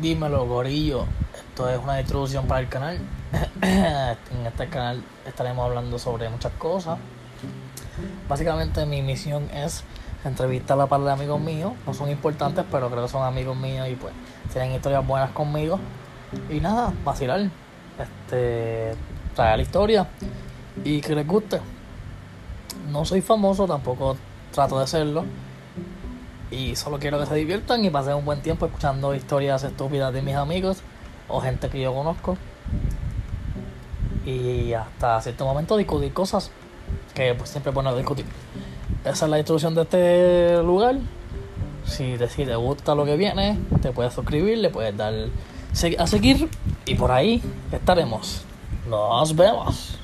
Dímelo, gorillo. Esto es una introducción para el canal. en este canal estaremos hablando sobre muchas cosas. Básicamente mi misión es entrevistar a par de amigos míos. No son importantes, pero creo que son amigos míos y pues tienen historias buenas conmigo. Y nada, vacilar. Este, traer la historia y que les guste. No soy famoso, tampoco trato de serlo. Y solo quiero que se diviertan y pasen un buen tiempo escuchando historias estúpidas de mis amigos o gente que yo conozco. Y hasta cierto momento discutir cosas que pues, siempre es bueno discutir. Esa es la introducción de este lugar. Si te, si te gusta lo que viene, te puedes suscribir, le puedes dar a seguir y por ahí estaremos. Nos vemos.